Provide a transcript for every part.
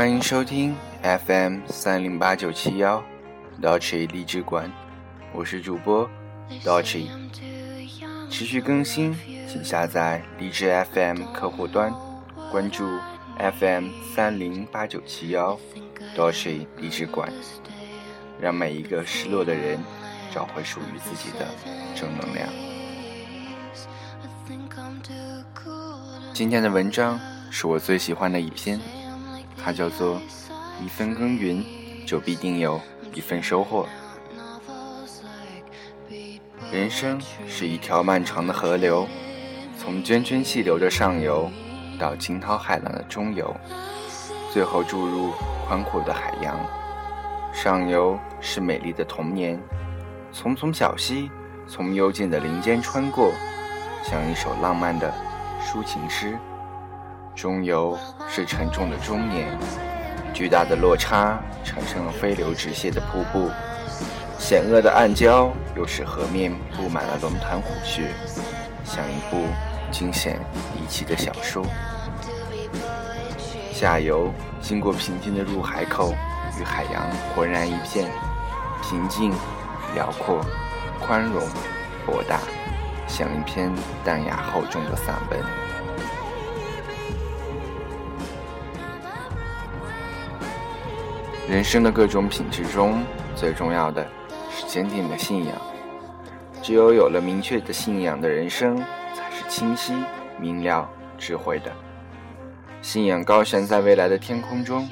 欢迎收听 FM 三零八九七幺 Dolce 荔枝馆，我是主播 Dolce，持续更新，请下载荔枝 FM 客户端，关注 FM 三零八九七幺 Dolce 荔枝馆，让每一个失落的人找回属于自己的正能量。今天的文章是我最喜欢的一篇，它叫做《一分耕耘就必定有一份收获》。人生是一条漫长的河流，从涓涓细流的上游到惊涛骇浪的中游，最后注入宽阔的海洋。上游是美丽的童年，丛丛小溪从幽静的林间穿过，像一首浪漫的。抒情诗，中游是沉重的中年，巨大的落差产生了飞流直泻的瀑布，险恶的暗礁又使河面布满了龙潭虎穴，像一部惊险离奇的小说。下游经过平静的入海口，与海洋浑然一片，平静、辽阔、宽容、博大。像一篇淡雅厚重的散文。人生的各种品质中，最重要的是坚定的信仰。只有有了明确的信仰的人生，才是清晰、明了、智慧的。信仰高悬在未来的天空中，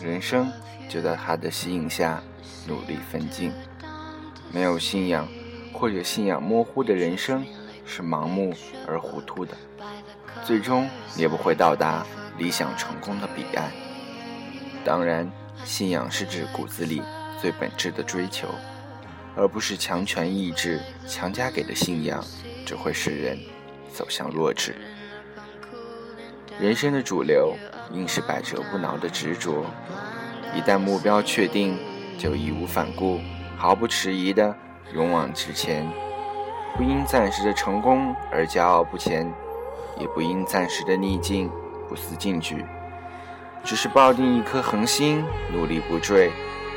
人生就在它的吸引下努力奋进。没有信仰。或者信仰模糊的人生是盲目而糊涂的，最终也不会到达理想成功的彼岸。当然，信仰是指骨子里最本质的追求，而不是强权意志强加给的信仰，只会使人走向弱智。人生的主流应是百折不挠的执着，一旦目标确定，就义无反顾、毫不迟疑的。勇往直前，不因暂时的成功而骄傲不前，也不因暂时的逆境不思进取，只是抱定一颗恒心，努力不坠，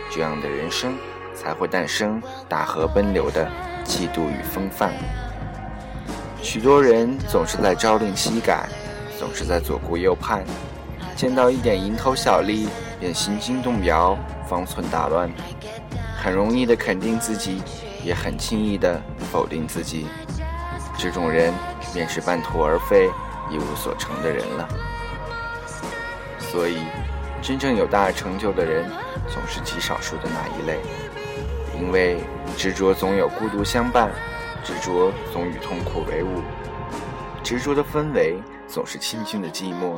这样的人生才会诞生大河奔流的气度与风范。许多人总是在朝令夕改，总是在左顾右盼，见到一点蝇头小利便心惊动摇，方寸大乱，很容易的肯定自己。也很轻易的否定自己，这种人便是半途而废、一无所成的人了。所以，真正有大成就的人，总是极少数的那一类。因为执着总有孤独相伴，执着总与痛苦为伍，执着的氛围总是清静的寂寞，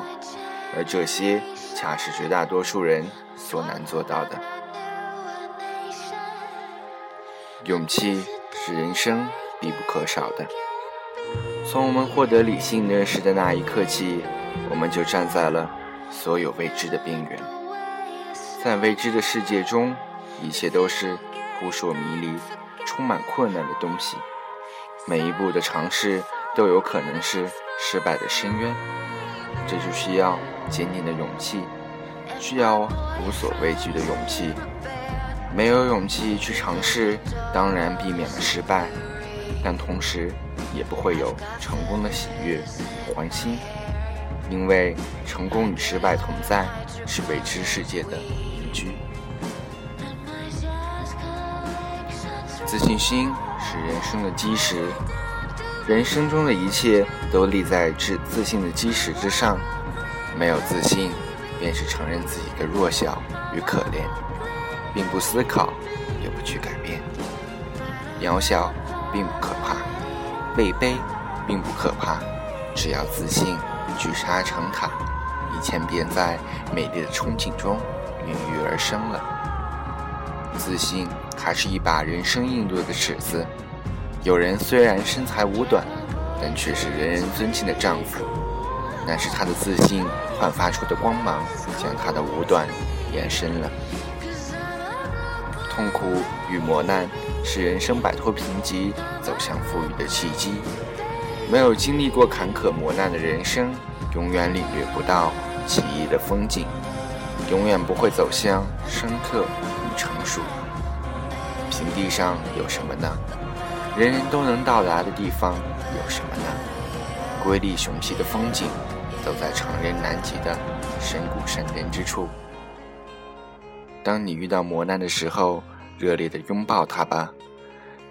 而这些恰是绝大多数人所难做到的。勇气是人生必不可少的。从我们获得理性认识的那一刻起，我们就站在了所有未知的边缘。在未知的世界中，一切都是扑朔迷离、充满困难的东西。每一步的尝试都有可能是失败的深渊。这就需要坚定的勇气，需要无所畏惧的勇气。没有勇气去尝试，当然避免了失败，但同时也不会有成功的喜悦与欢欣，因为成功与失败同在，是未知世界的邻居。自信心是人生的基石，人生中的一切都立在自自信的基石之上，没有自信，便是承认自己的弱小与可怜。并不思考，也不去改变。渺小并不可怕，被卑并不可怕，只要自信，聚沙成塔，一切便在美丽的憧憬中孕育而生了。自信还是一把人生硬度的尺子。有人虽然身材五短，但却是人人尊敬的丈夫，那是他的自信焕发出的光芒，将他的五短延伸了。痛苦与磨难是人生摆脱贫瘠、走向富裕的契机。没有经历过坎坷磨难的人生，永远领略不到奇异的风景。永远不会走向深刻与成熟。平地上有什么呢？人人都能到达的地方有什么呢？瑰丽雄奇的风景，都在常人难及的深谷深渊之处。当你遇到磨难的时候，热烈的拥抱它吧，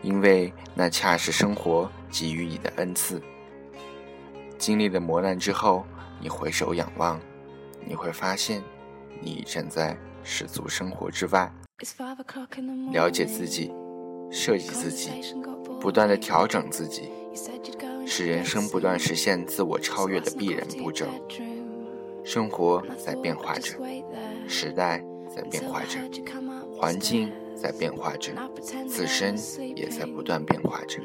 因为那恰是生活给予你的恩赐。经历了磨难之后，你回首仰望，你会发现，你站在世俗生活之外，了解自己，设计自己，不断的调整自己，是人生不断实现自我超越的必然步骤。生活在变化着，时代在变化着，环境在变化着，自身也在不断变化着。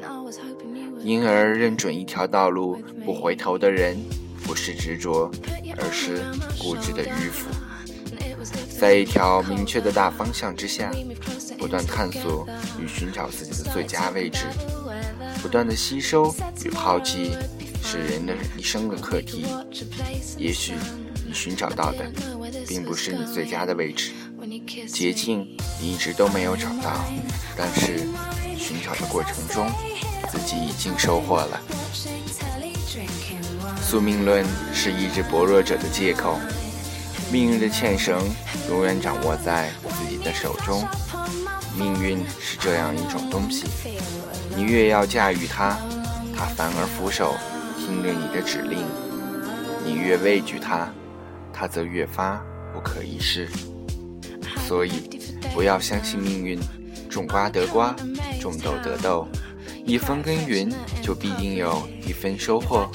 因而，认准一条道路不回头的人，不是执着，而是固执的迂腐。在一条明确的大方向之下，不断探索与寻找自己的最佳位置，不断的吸收与抛弃，是人的一生的课题。也许你寻找到的，并不是你最佳的位置，捷径你一直都没有找到，但是寻找的过程中。自己已经收获了。宿命论是意志薄弱者的借口，命运的牵绳永远掌握在自己的手中。命运是这样一种东西，你越要驾驭它，它反而俯首听着你的指令；你越畏惧它，它则越发不可一世。所以，不要相信命运，种瓜得瓜，种豆得豆。一分耕耘，就必定有一分收获。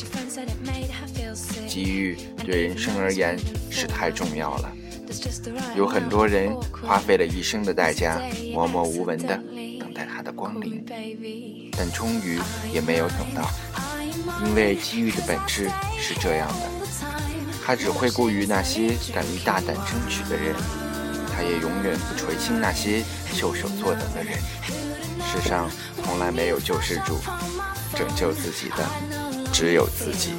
机遇对人生而言是太重要了。有很多人花费了一生的代价，默默无闻的等待他的光临，但终于也没有等到。因为机遇的本质是这样的，他只会顾于那些敢于大胆争取的人，他也永远不垂青那些袖手坐等的人。世上。从来没有救世主，拯救自己的只有自己。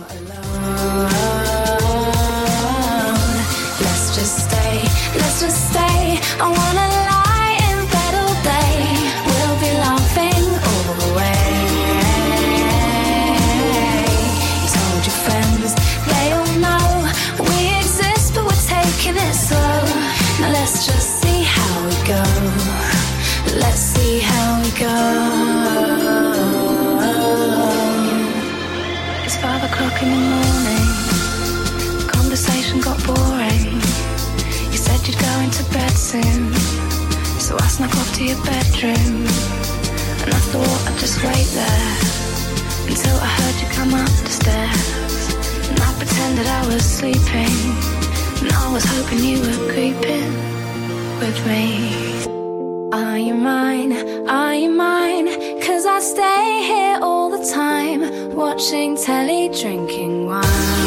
To your bedroom. And I thought I'd just wait there Until I heard you come up the stairs. And I pretended I was sleeping. And I was hoping you were creeping with me. Are you mine? Are you mine? I stay here all the time Watching telly, drinking wine